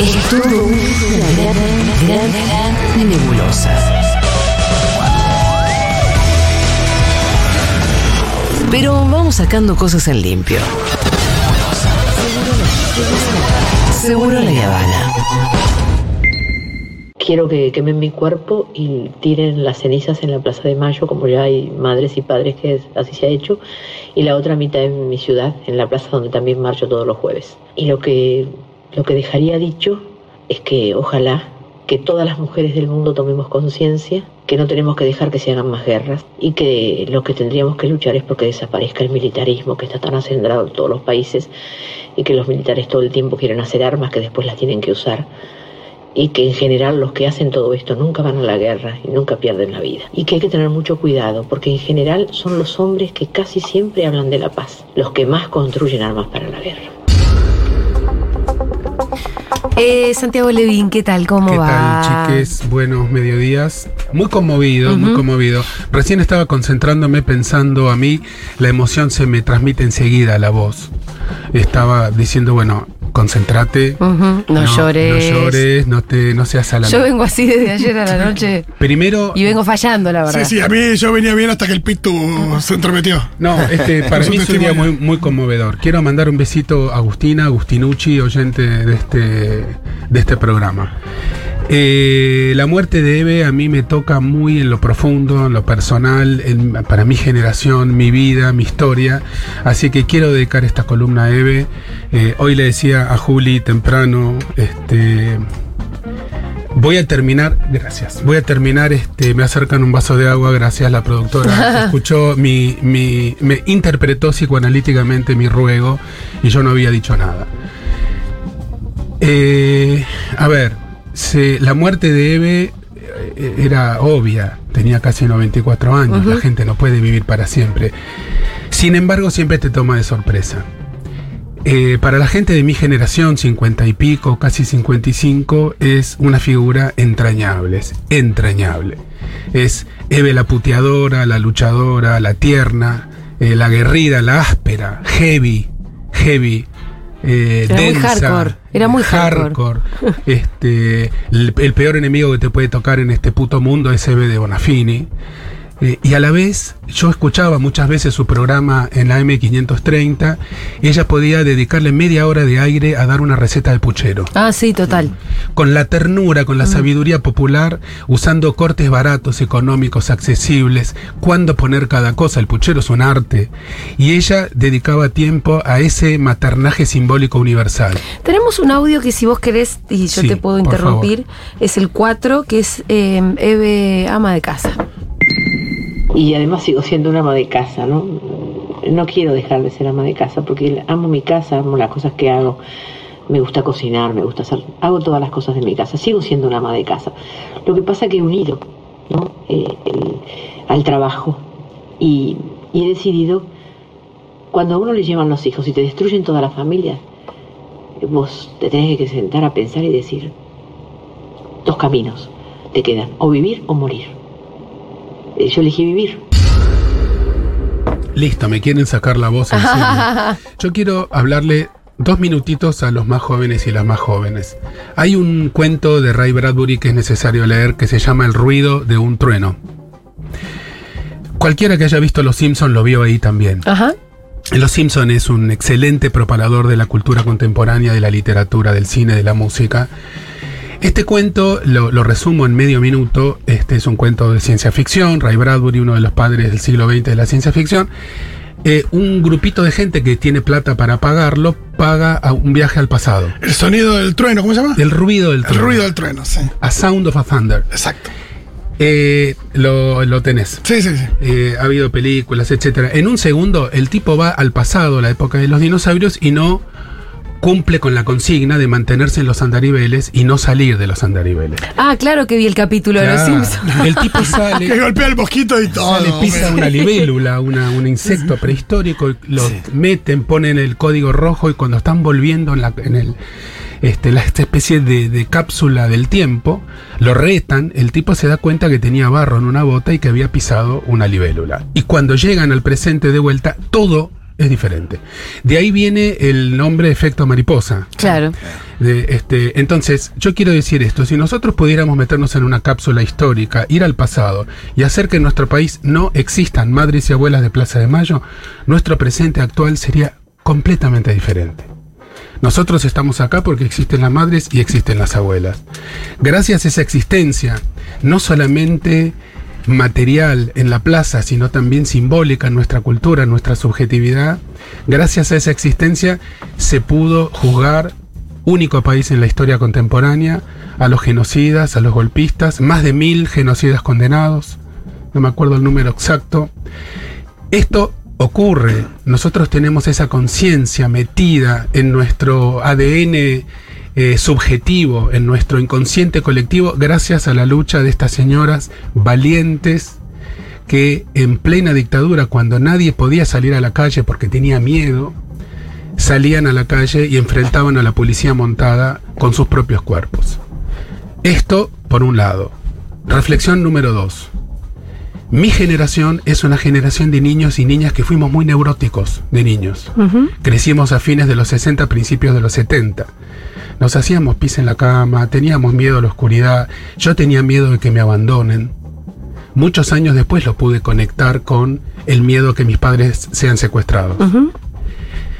Es una gran, gran nebulosa. Pero vamos sacando cosas en limpio. Seguro la Habana. Quiero que quemen mi cuerpo y tiren las cenizas en la Plaza de Mayo, como ya hay madres y padres que así se ha hecho, y la otra mitad en mi ciudad, en la plaza donde también marcho todos los jueves. Y lo que, lo que dejaría dicho es que ojalá que todas las mujeres del mundo tomemos conciencia, que no tenemos que dejar que se hagan más guerras y que lo que tendríamos que luchar es porque desaparezca el militarismo que está tan acendrado en todos los países y que los militares todo el tiempo quieren hacer armas que después las tienen que usar y que en general los que hacen todo esto nunca van a la guerra y nunca pierden la vida. Y que hay que tener mucho cuidado, porque en general son los hombres que casi siempre hablan de la paz, los que más construyen armas para la guerra. Eh, Santiago Levín, ¿qué tal? ¿Cómo ¿Qué va? tal, chiques? Buenos mediodías. Muy conmovido, muy conmovido. Recién estaba concentrándome pensando a mí, la emoción se me transmite enseguida a la voz. Estaba diciendo, bueno, concéntrate. Ujú, no, llores. No llores, no, te, no seas a la Yo vengo así desde ayer a la noche Primero, y vengo fallando, la verdad. Sí, sí, a mí yo venía bien hasta que el Pitu se entrometió. No, este, para mí es un día muy conmovedor. Quiero mandar un besito a Agustina, Agustinucci, oyente de este, de este programa. Eh, la muerte de Eve a mí me toca muy en lo profundo, en lo personal, en- para mi generación, mi vida, mi historia. Así que quiero dedicar esta columna a Eve. Eh, hoy le decía a Juli temprano, este, Voy a terminar, gracias. Voy a terminar, este, me acercan un vaso de agua, gracias la productora. Escuchó mi, mi, me interpretó psicoanalíticamente mi ruego y yo no había dicho nada. Eh, a ver, se- la muerte de Eve eh, era obvia, tenía casi 94 años, la gente no puede vivir para siempre. Sin embargo, siempre te toma de sorpresa. Eh, para la gente de mi generación, 50 y pico, casi 55, es una figura entrañable, es entrañable. Es Eve la puteadora, la luchadora, la tierna, eh, la guerrida, la áspera, heavy, heavy. eh, densa, era muy hardcore. este, el, el peor enemigo que te puede tocar en este puto mundo es Eve de Bonafini. Eh, y a la vez, yo escuchaba muchas veces su programa en la M530. Ella podía dedicarle media hora de aire a dar una receta de puchero. Ah, sí, total. Con la ternura, con la sabiduría popular, usando cortes baratos, económicos, accesibles. Cuándo poner cada cosa. El puchero es un arte. Y ella dedicaba tiempo a ese maternaje simbólico universal. Tenemos un audio que si vos querés, y yo Sí, te puedo interrumpir, es el 4, que es eh, Eve ama de casa. Y además sigo siendo una ama de casa, ¿no? No quiero dejar de ser ama de casa porque amo mi casa, amo las cosas que hago. Me gusta cocinar, me gusta hacer, hago todas las cosas de mi casa. Sigo siendo una ama de casa. Lo que pasa que he unido, ¿no? Eh, al trabajo y, y he decidido cuando a uno le llevan los hijos y te destruyen toda la familia, vos te tenés que sentar a pensar y decir dos caminos te quedan, o vivir o morir. Yo elegí vivir. Listo, me quieren sacar la voz. Yo quiero hablarle dos minutitos a los más jóvenes y las más jóvenes. Hay un cuento de Ray Bradbury que es necesario leer que se llama El ruido de un trueno. Cualquiera que haya visto Los Simpson lo vio ahí también. Ajá. Los Simpson es un excelente propagador de la cultura contemporánea, de la literatura, del cine, de la música. Este cuento lo, lo resumo en medio minuto. Este es un cuento de ciencia ficción. Ray Bradbury, uno de los padres del siglo XX de la ciencia ficción. Eh, un grupito de gente que tiene plata para pagarlo paga a un viaje al pasado. El sonido del trueno, ¿cómo se llama? El ruido del El trueno. ruido del trueno, sí. A Sound of a Thunder. Exacto. Eh, lo, lo tenés. Sí, sí, sí. Eh, ha habido películas, etcétera. En un segundo, el tipo va al pasado, la época de los dinosaurios, y no cumple con la consigna de mantenerse en los andariveles y no salir de los andariveles. Ah, claro que vi el capítulo de Los. Simpsons. El tipo Que sale, golpea el mosquito y todo. sale, pisa una libélula, una- un insecto prehistórico, y lo meten, ponen el código rojo y cuando están volviendo en, la, en el, este, la, esta especie de, de cápsula del tiempo, lo retan, el tipo se da cuenta que tenía barro en una bota y que había pisado una libélula. Y cuando llegan al presente de vuelta, todo es diferente. De ahí viene el nombre efecto mariposa. Claro. De, este, entonces, yo quiero decir esto, si nosotros pudiéramos meternos en una cápsula histórica, ir al pasado y hacer que en nuestro país no existan madres y abuelas de Plaza de Mayo, nuestro presente actual sería completamente diferente. Nosotros estamos acá porque existen las madres y existen las abuelas. Gracias a esa existencia, no solamente material en la plaza, sino también simbólica en nuestra cultura, nuestra subjetividad, gracias a esa existencia se pudo juzgar único país en la historia contemporánea, a los genocidas, a los golpistas, más de mil genocidas condenados, no me acuerdo el número exacto. Esto ocurre, nosotros tenemos esa conciencia metida en nuestro ADN eh, subjetivo, en nuestro inconsciente colectivo, gracias a la lucha de estas señoras valientes que en plena dictadura, cuando nadie podía salir a la calle porque tenía miedo, salían a la calle y enfrentaban a la policía montada con sus propios cuerpos. Esto, por un lado. Reflexión número dos. Mi generación es una generación de niños y niñas que fuimos muy neuróticos de niños. Crecimos a fines de los 60, principios de los 70. Nos hacíamos pis en la cama, teníamos miedo a la oscuridad, yo tenía miedo de que me abandonen. Muchos años después lo pude conectar con el miedo que mis padres sean secuestrados.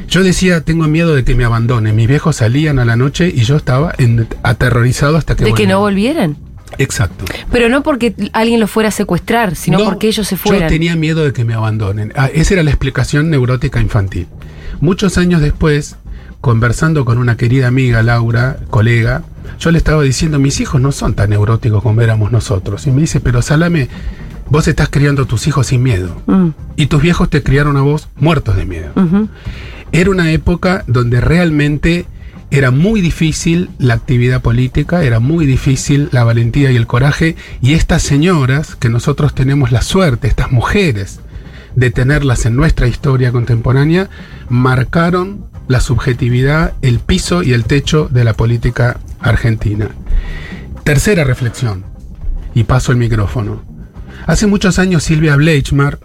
Yo decía, tengo miedo de que me abandonen. Mis viejos salían a la noche y yo estaba en- aterrorizado hasta que De que no volvieran. volvieran. Exacto. Pero no porque alguien los fuera a secuestrar, sino No, porque ellos se fueran. Yo tenía miedo de que me abandonen. Ah, esa era la explicación neurótica infantil. Muchos años después, conversando con una querida amiga, Laura, colega, yo le estaba diciendo, mis hijos no son tan neuróticos como éramos nosotros. Y me dice, pero Salame, vos estás criando a tus hijos sin miedo. Mm, Y tus viejos te criaron a vos muertos de miedo. Era una época donde realmente era muy difícil la actividad política, era muy difícil la valentía y el coraje, y estas señoras, que nosotros tenemos la suerte, estas mujeres, de tenerlas en nuestra historia contemporánea, marcaron la subjetividad, el piso y el techo de la política argentina. Tercera reflexión, y paso el micrófono. Hace muchos años Silvia Bleichmar,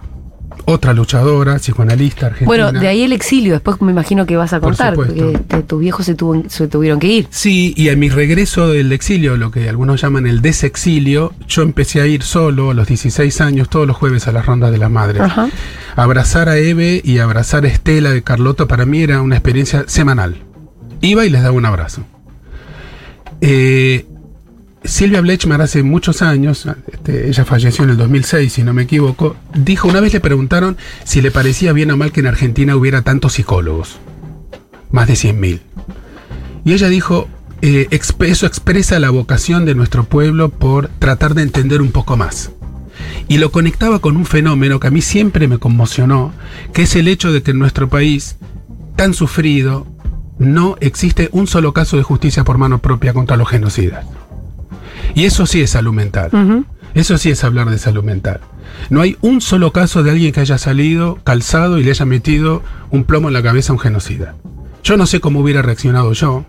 otra luchadora, psicoanalista argentina. Bueno, de ahí el exilio, después me imagino que vas a Por contar, supuesto. porque tus viejos se, tuvo- se tuvieron que ir. Sí, y a mi regreso del exilio, lo que algunos llaman el desexilio, yo empecé a ir solo a los 16 años, todos los jueves a las rondas de las madres. Ajá. Abrazar a Eve y abrazar a Estela de Carlotto para mí era una experiencia semanal. Iba y les daba un abrazo. Eh, Silvia Blechmar hace muchos años, este, ella falleció en el 2006 si no me equivoco, dijo, una vez le preguntaron si le parecía bien o mal que en Argentina hubiera tantos psicólogos, más de 100.000. Y ella dijo, eh, eso expresa la vocación de nuestro pueblo por tratar de entender un poco más. Y lo conectaba con un fenómeno que a mí siempre me conmocionó, que es el hecho de que en nuestro país, tan sufrido, no existe un solo caso de justicia por mano propia contra los genocidas. Y eso sí es salud mental. Eso sí es hablar de salud mental. No hay un solo caso de alguien que haya salido calzado y le haya metido un plomo en la cabeza a un genocida. Yo no sé cómo hubiera reaccionado yo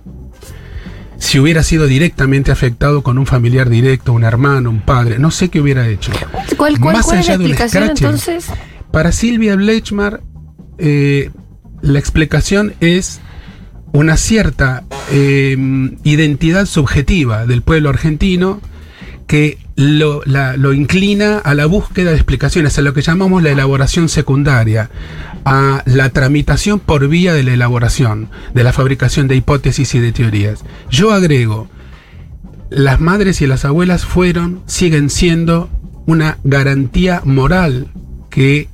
si hubiera sido directamente afectado con un familiar directo, un hermano, un padre. No sé qué hubiera hecho. ¿Cuál, cuál, Más cuál es la allá de un explicación entonces? Para Silvia Bleichmar, eh, la explicación es una cierta eh, identidad subjetiva del pueblo argentino que lo, inclina a la búsqueda de explicaciones, a lo que llamamos la elaboración secundaria, a la tramitación por vía de la elaboración, de la fabricación de hipótesis y de teorías. Yo agrego, las madres y las abuelas fueron, siguen siendo una garantía moral que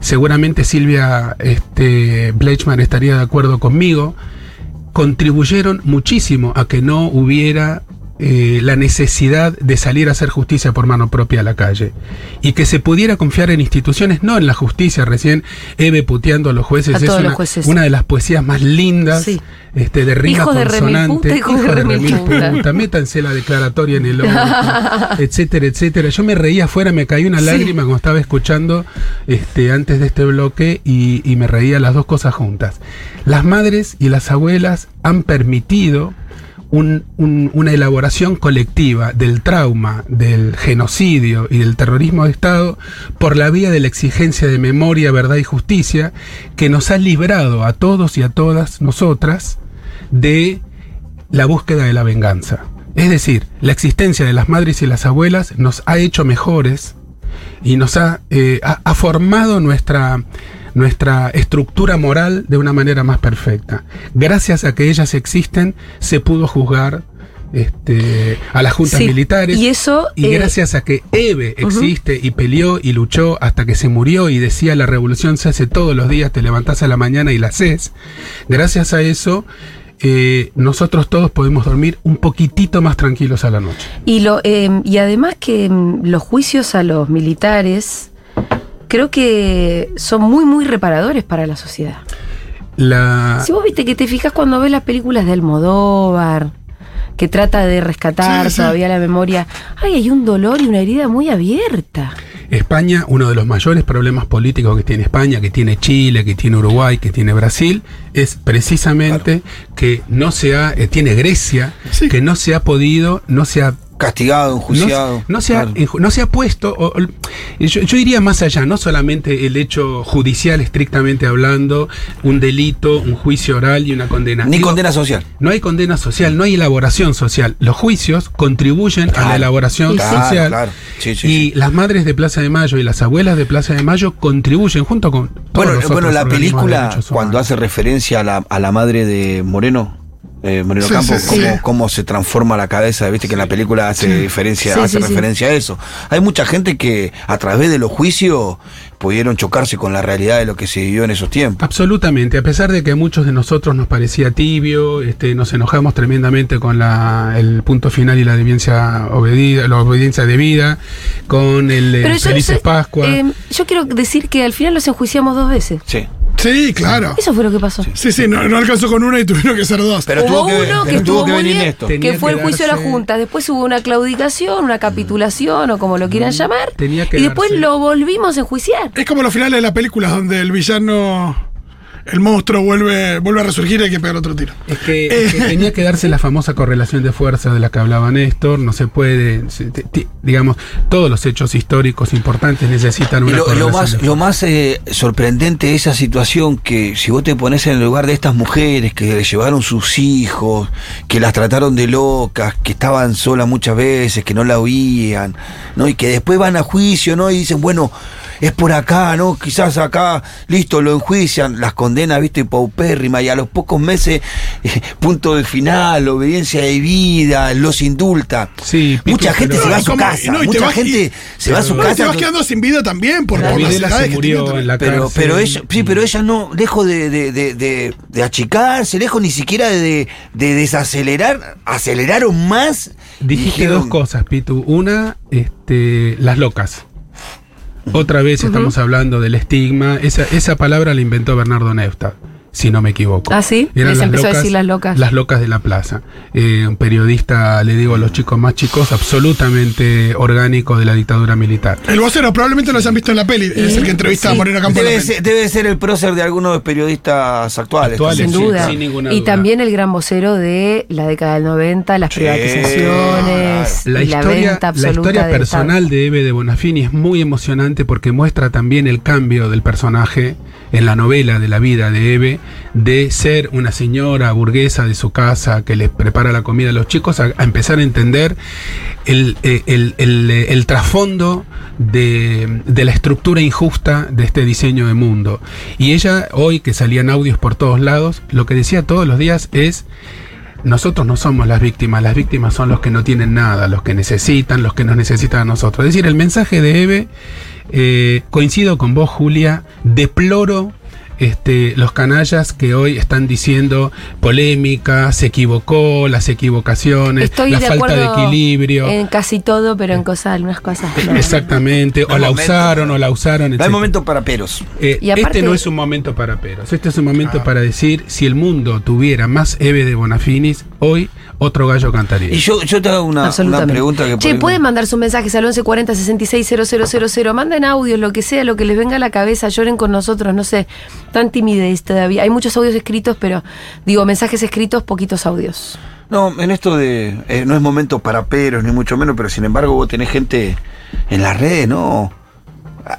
seguramente Silvia este, Bleichman estaría de acuerdo conmigo, contribuyeron muchísimo a que no hubiera eh, la necesidad de salir a hacer justicia por mano propia a la calle y que se pudiera confiar en instituciones, no en la justicia. Recién Eve puteando a los jueces A es los una, jueces. una de las poesías más lindas Sí. este, de rima Hijo consonante. hijo de hijo de remil puta. puta, métanse la declaratoria en el orto, etcétera, etcétera. Yo me reía afuera, me caí una Sí. lágrima cuando estaba escuchando este, antes de este bloque y, y me reía las dos cosas juntas. Las madres y las abuelas han permitido un- un- una elaboración colectiva del trauma, del genocidio y del terrorismo de Estado por la vía de la exigencia de memoria, verdad y justicia que nos ha librado a todos y a todas nosotras de la búsqueda de la venganza. Es decir, la existencia de las madres y las abuelas nos ha hecho mejores y nos ha, eh, ha formado nuestra, nuestra estructura moral de una manera más perfecta. Gracias a que ellas existen, se pudo juzgar este, a las juntas Sí, militares. y eso, Y eh, gracias a que Eve existe y peleó y luchó hasta que se murió y decía la revolución se hace todos los días, te levantás a la mañana y la haces. Gracias a eso, eh, nosotros todos podemos dormir un poquitito más tranquilos a la noche. Y, lo, eh, y además que mm, los juicios a los militares creo que son muy, muy reparadores para la sociedad. La, Si vos viste que te fijas cuando ves las películas de Almodóvar, que trata de rescatar Sí, sí. todavía la memoria, ay, hay un dolor y una herida muy abierta. España, uno de los mayores problemas políticos que tiene España, que tiene Chile, que tiene Uruguay, que tiene Brasil, es precisamente que no se ha, eh, tiene Grecia, Sí. que no se ha podido, no se ha Castigado, enjuiciado. no se ha, Claro. enju- no se ha puesto, o- o- yo, yo iría más allá, no solamente el hecho judicial estrictamente hablando, un delito, un juicio oral y una condena. Ni Digo, condena social. No hay condena social, no hay elaboración social. Los juicios contribuyen a la elaboración Claro, social. claro. Sí, sí, y sí. las madres de Plaza de Mayo y las abuelas de Plaza de Mayo contribuyen junto con todos Bueno, los bueno la película, cuando hace referencia a la, a la madre de Moreno, eh, Moreno Sí, Campos, sí, cómo, sí. cómo se transforma la cabeza, viste que en la película hace diferencia, Sí, hace sí, sí. referencia a eso. Hay mucha gente que a través de los juicios pudieron chocarse con la realidad de lo que se vivió en esos tiempos. Absolutamente, a pesar de que a muchos de nosotros nos parecía tibio, este, nos enojamos tremendamente con la, el punto final y la obediencia obedida, la obediencia debida, con el eh, Felices yo- Pascua. eh, yo quiero decir que al final los enjuiciamos dos veces. Sí. Sí, claro. Eso fue lo que pasó. Sí, sí, no, no alcanzó con una y tuvieron que ser dos. Pero hubo tuvo que, uno que pero estuvo que muy venir bien, que fue el juicio de la Junta. Después hubo una claudicación, una capitulación o como lo quieran llamar. Tenía que y después darse- lo volvimos a enjuiciar. Es como los finales de las películas donde el villano, el monstruo vuelve, vuelve a resurgir y hay que pegar otro tiro. Es que, es que tenía que darse la famosa correlación de fuerza de la que hablaba Néstor, no se puede, se- te- ti- digamos, todos los hechos históricos importantes necesitan una lo, lo correlación más, de lo más eh, sorprendente de esa situación que si vos te pones en el lugar de estas mujeres que le llevaron sus hijos, que las trataron de locas, que estaban solas muchas veces, que no la oían, ¿no? Y que después van a juicio, ¿no? Y dicen, bueno, es por acá, ¿no? Quizás acá, listo, lo enjuician, las condenas, viste, paupérrima, y a los pocos meses, eh, punto del final, obediencia de vida, los indulta. Sí, Mucha gente se va a su casa, No, mucha vas- gente y- se va a su No, casa. te vas quedando sin vida también por, por las edades que en la Pero, cárcel. pero ella, sí, pero ella no, lejos de, de, de, de- de achicarse, lejos ni siquiera de, de desacelerar, aceleraron más. Dijiste Dijeron, dos cosas, Pitu. Una, este, las locas. Otra vez estamos hablando del estigma. Esa, esa palabra la inventó Bernardo Neustadt, si no me equivoco. Ah, ¿sí? Les empezó a decir las locas. Las locas de la plaza. Eh, un periodista, le digo a los chicos más chicos, absolutamente orgánico de la dictadura militar. El vocero probablemente lo hayan visto en la peli. Es el que entrevista a. Moreno Campos. en la Debe ser, debe ser el prócer de algunos de los periodistas actuales. Actuales, Sin sí, duda. sin ninguna y duda. también el gran vocero de la década del 90, las Sí, privatizaciones, La y la historia, venta la historia personal de Eve de Bonafini es muy emocionante porque muestra también el cambio del personaje en la novela de la vida de Eve, de ser una señora burguesa de su casa que le prepara la comida a los chicos, a, empezar a entender el, eh, eh, el trasfondo de, de la estructura injusta de este diseño de mundo. Y ella, hoy que salían audios por todos lados, lo que decía todos los días es... Nosotros no somos las víctimas, las víctimas son los que no tienen nada, los que necesitan, los que nos necesitan a nosotros. Es decir, el mensaje de Eve, eh, coincido con vos, Julia, deploro este, los canallas que hoy están diciendo polémica, se equivocó, las equivocaciones, Estoy la de falta de equilibrio. En casi todo, pero en cosas, algunas cosas. no. Exactamente, o No la momento. usaron, o la usaron, No hay momento para peros. Eh, Y aparte- este no es un momento para peros, este es un momento para decir, si el mundo tuviera más Eve de Bonafinis, hoy otro gallo cantaría. Y yo, yo te hago una, pregunta que Che, pueden mandar sus mensajes al 1140 66 000. Manden audios, lo que sea, lo que les venga a la cabeza, lloren con nosotros, no sé. Tan timidez todavía. Hay muchos audios escritos, pero digo, mensajes escritos, poquitos audios. No, en esto de. eh, no es momento para peros, ni mucho menos, pero sin embargo vos tenés gente en las redes, ¿no?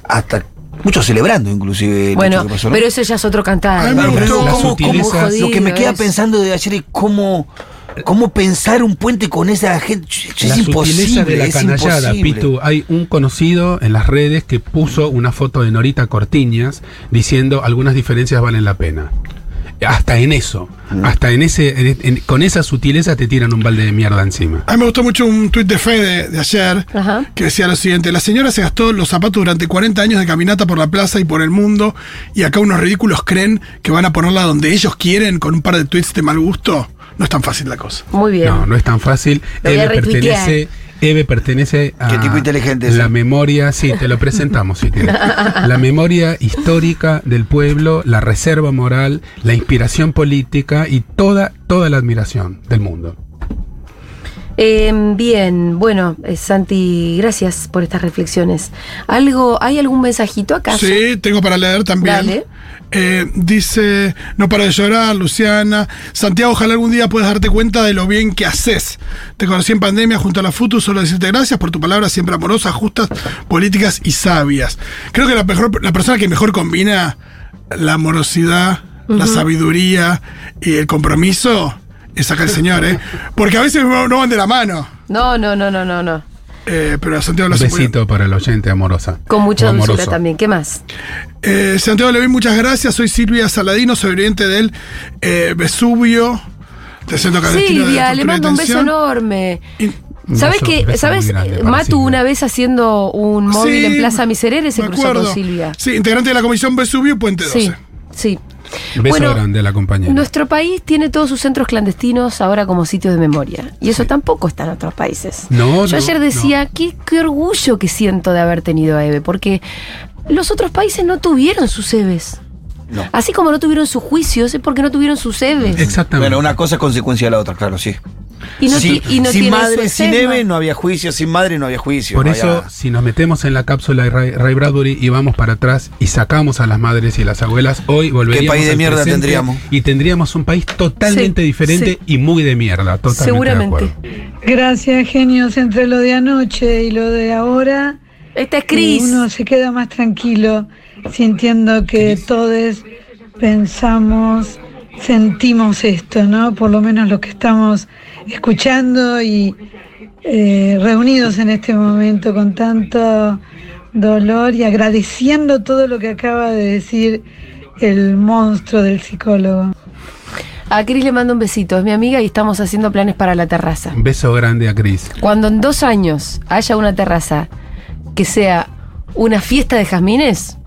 Hasta. Muchos celebrando, inclusive. Bueno, que pasó, ¿no? pero eso ya es otro cantar. Claro, pero ¿cómo- lo que me queda es. pensando de ayer es cómo, cómo pensar un puente con esa gente. Es la imposible. sutileza de la es canallada, imposible. Pitu. Hay un conocido en las redes que puso una foto de Norita Cortiñas diciendo algunas diferencias valen la pena. Hasta en eso, Mm. hasta en ese, en- en- con esa sutileza te tiran un balde de mierda encima. A mí me gustó mucho un tuit de Fede de ayer Ajá. que decía lo siguiente: La señora se gastó los zapatos durante 40 años de caminata por la plaza y por el mundo, y acá unos ridículos creen que van a ponerla donde ellos quieren con un par de tweets de mal gusto. No es tan fácil la cosa. Muy bien. No, no es tan fácil. Eve pertenece, Eve pertenece a Qué tipo inteligente la memoria, sí, te lo presentamos si quieres. La memoria histórica del pueblo, la reserva moral, la inspiración política y toda, toda la admiración del mundo. Eh, bien, bueno, eh, Santi, gracias por estas reflexiones. ¿Algo, ¿Hay algún mensajito acaso? Sí, tengo para leer también. Dale. Eh, dice, no para de llorar, Luciana. Santiago, ojalá algún día puedas darte cuenta de lo bien que haces. Te conocí en pandemia junto a la FUTU, solo decirte gracias por tu palabras siempre amorosas, justas, políticas y sabias. Creo que la, mejor, la persona que mejor combina la amorosidad, la sabiduría y el compromiso es acá el señor, ¿eh? Porque a veces no, van de la mano. No, no, no, no, no, no. Eh, pero a Santiago lo Un hace muy bien. besito para el oyente amorosa. Con mucha dulzura también. ¿Qué más? Eh, Santiago Levín, muchas gracias. Soy Silvia Saladino, sobreviviente del eh, Vesubio, Clandestino de Silvia, le mando un beso enorme. Y- ¿Sabes beso- que, beso sabes, Matu Silvia. una vez haciendo un móvil Sí, en Plaza Miserere se cruzó acuerdo. con Silvia? Sí, integrante de la Comisión Vesubio, Puente 12. Sí, sí. Beso Bueno, grande a la compañera. Nuestro país tiene todos sus centros clandestinos ahora como sitios de memoria. Y eso tampoco está en otros países. No, Yo no, ayer decía, qué, qué orgullo que siento de haber tenido a Eve, porque los otros países no tuvieron sus Eves. No. Así como no tuvieron sus juicios, es porque no tuvieron sus Eves. Exactamente. Bueno, una cosa es consecuencia de la otra, claro, sí. Y no, Sí, ti- y no sin tiene madre, su sin. Eve no había juicio, sin madre no había juicio. Por no eso, había- si nos metemos en la cápsula de Ray, Ray Bradbury y vamos para atrás y sacamos a las madres y las abuelas, hoy volveríamos país de mierda tendríamos? Y tendríamos un país totalmente Sí, diferente y muy de mierda. Totalmente Seguramente. Gracias, genios. Entre lo de anoche y lo de ahora, Esta es eh, Cris. uno se queda más tranquilo sintiendo que todos pensamos, sentimos esto, ¿no? Por lo menos los que estamos escuchando y eh, reunidos en este momento con tanto dolor y agradeciendo todo lo que acaba de decir el monstruo del psicólogo. A Cris le mando un besito, es mi amiga y estamos haciendo planes para la terraza. Un beso grande a Cris. Cuando en dos años haya una terraza que sea una fiesta de jazmines,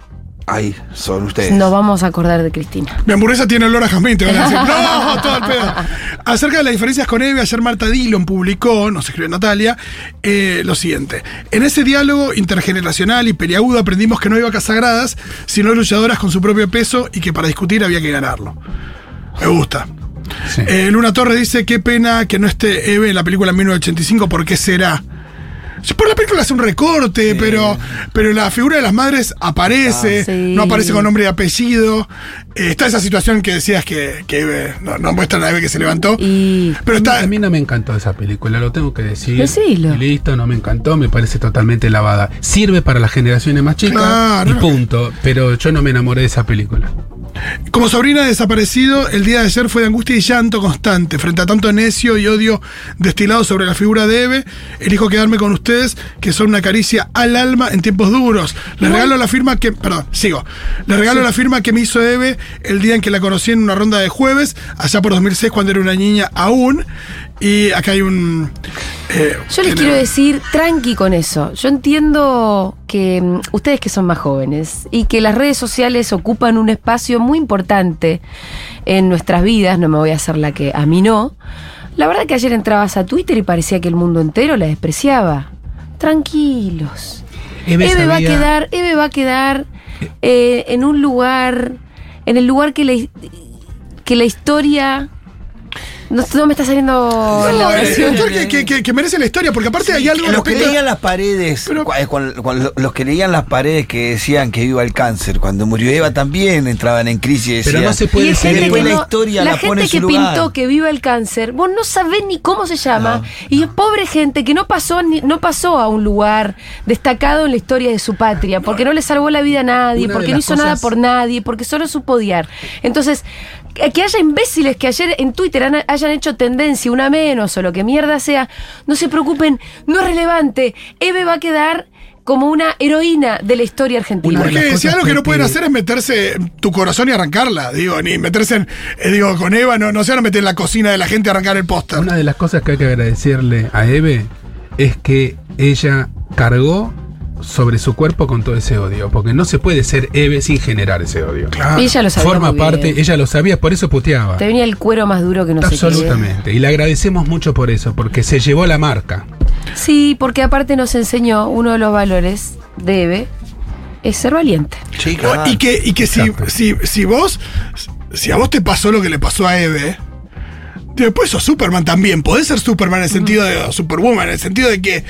Ahí son ustedes. nos vamos a acordar de Cristina. Mi hamburguesa tiene olor a jazmín, te van a decir. No, todo el pedo. Acerca de las diferencias con Eve, ayer Marta Dillon publicó, nos escribió Natalia, eh, lo siguiente. En ese diálogo intergeneracional y peliagudo aprendimos que no hay vacas sagradas, sino luchadoras con su propio peso y que para discutir había que ganarlo. Me gusta. Sí. Eh, Luna Torres dice, qué pena que no esté Eve en la película 1985, ¿por qué será? Por la película hace un recorte, pero, pero la figura de las madres aparece, Ah, sí. no aparece con nombre y apellido. Eh, está esa situación que decías que, que Eve- no, no muestran a Eve que se levantó. Y Pero está. A mí no me encantó esa película, lo tengo que decir. Decilo. Y Listo, no me encantó, me parece totalmente lavada. Sirve para las generaciones más chicas Claro. y punto. Pero yo no me enamoré de esa película. Como sobrina de desaparecido, el día de ayer fue de angustia y llanto constante. Frente a tanto necio y odio destilado sobre la figura de Eve, elijo quedarme con ustedes, que son una caricia al alma en tiempos duros. Les regalo la firma que. Perdón, sigo. Les regalo la firma que me hizo Eve el día en que la conocí en una ronda de jueves, allá por 2006, cuando era una niña aún. Y acá hay un. eh, yo les quiero decir, tranqui con eso. Yo entiendo que mm, ustedes que son más jóvenes y que las redes sociales ocupan un espacio muy importante en nuestras vidas, no me voy a hacer la que a mí no. La verdad que ayer entrabas a Twitter y parecía que el mundo entero la despreciaba. Tranquilos. Eve Eve va a quedar, Eve va a quedar eh, en un lugar, en el lugar que la, que la historia No, no me está saliendo la No, eh, oración. autor que, que- que- que merece la historia, porque aparte hay algo los que leían las paredes, Pero- cuan- los que leían las paredes que decían que iba el cáncer, cuando murió Eva también entraban en crisis Pero no se puede gente después que la historia la la pone gente en su que lugar. pintó que viva el cáncer, vos no sabés ni cómo se llama. y es pobre gente que no pasó ni, no pasó a un lugar destacado en la historia de su patria, porque no le salvó la vida a nadie, porque no hizo nada por nadie, porque solo supo odiar. Entonces, que haya imbéciles que ayer en Twitter han- hayan hecho tendencia, una menos o lo que mierda sea, no se preocupen, no es relevante. Eve va a quedar como una heroína de la historia argentina. Porque si algo que no pueden hacer es meterse en tu corazón y arrancarla, digo, ni meterse en, eh, digo, con Eva, no, no se van a meter en la cocina de la gente a arrancar el póster. Una de las cosas que hay que agradecerle a Eve es que ella cargó sobre su cuerpo con todo ese odio, porque no se puede ser Eve sin generar ese odio. Claro. Y ella lo sabía Forma parte, bien. ella lo sabía, por eso puteaba. Te venía el cuero más duro que no sé qué. Absolutamente. Y le agradecemos mucho por eso, porque se llevó la marca. Sí, porque aparte nos enseñó uno de los valores de Eve es ser valiente. Sí, No, y que, y que si, si, si vos, si a vos te pasó lo que le pasó a Eve, después sos Superman también. Podés ser Superman en el sentido de Superwoman, en el sentido de que.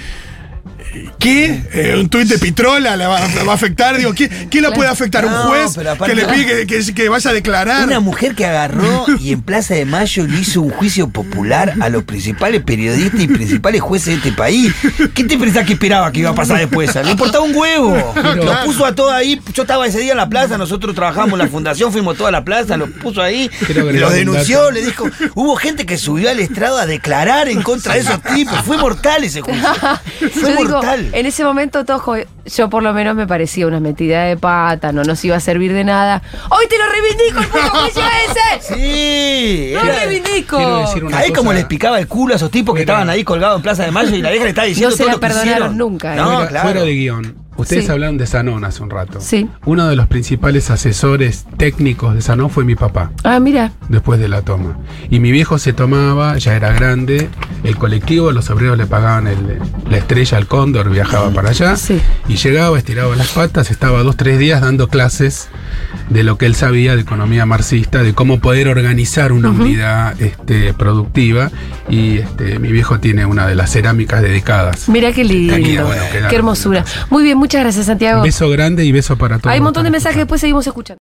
¿Qué? Eh, ¿Un tuit de Pitrola la va, la va a afectar? Digo, ¿qué, qué la puede afectar? ¿Un juez que le pide que, que- que vaya a declarar? Una mujer que agarró y en Plaza de Mayo le hizo un juicio popular a los principales periodistas y principales jueces de este país. ¿Qué te pensás que esperaba que iba a pasar después? Le importaba un huevo. Los puso a todos ahí. Yo estaba ese día en la plaza, nosotros trabajamos en la fundación, fuimos toda la plaza, los puso ahí, un denunció, le dijo, hubo gente que subió al estrado a declarar en contra de esos tipos. Fue mortal ese juicio. Fue yo digo, en ese momento todos, como- yo por lo menos me parecía una metida de pata, no nos iba a servir de nada. ¡Hoy te lo reivindico, el puto juicio ese! Sí. ¡Lo era- reivindico! Quiero decir una Ahí cosa- como les picaba el culo a esos tipos que estaban ahí colgados en Plaza de Mayo y la vieja le estaba diciendo No se todo la lo perdonaron nunca, ¿eh? No, fuera, claro. fuera de guion. Ustedes Sí. hablaron de Sanón hace un rato. Sí. Uno de los principales asesores técnicos de Sanón fue mi papá. Ah, mira. después de la toma. Y mi viejo se tomaba, ya era grande, el colectivo, los obreros le pagaban el- la estrella al cóndor, viajaba para allá, Sí. y llegaba, estiraba las patas, estaba dos, tres días dando clases de lo que él sabía de economía marxista, de cómo poder organizar una unidad este, productiva, y este, mi viejo tiene una de las cerámicas dedicadas. Mira qué lindo. Aquí, bueno, qué hermosura. Muy bien, muchas gracias, Santiago. Beso grande y beso para todos. Hay un montón de mensajes, después seguimos escuchando.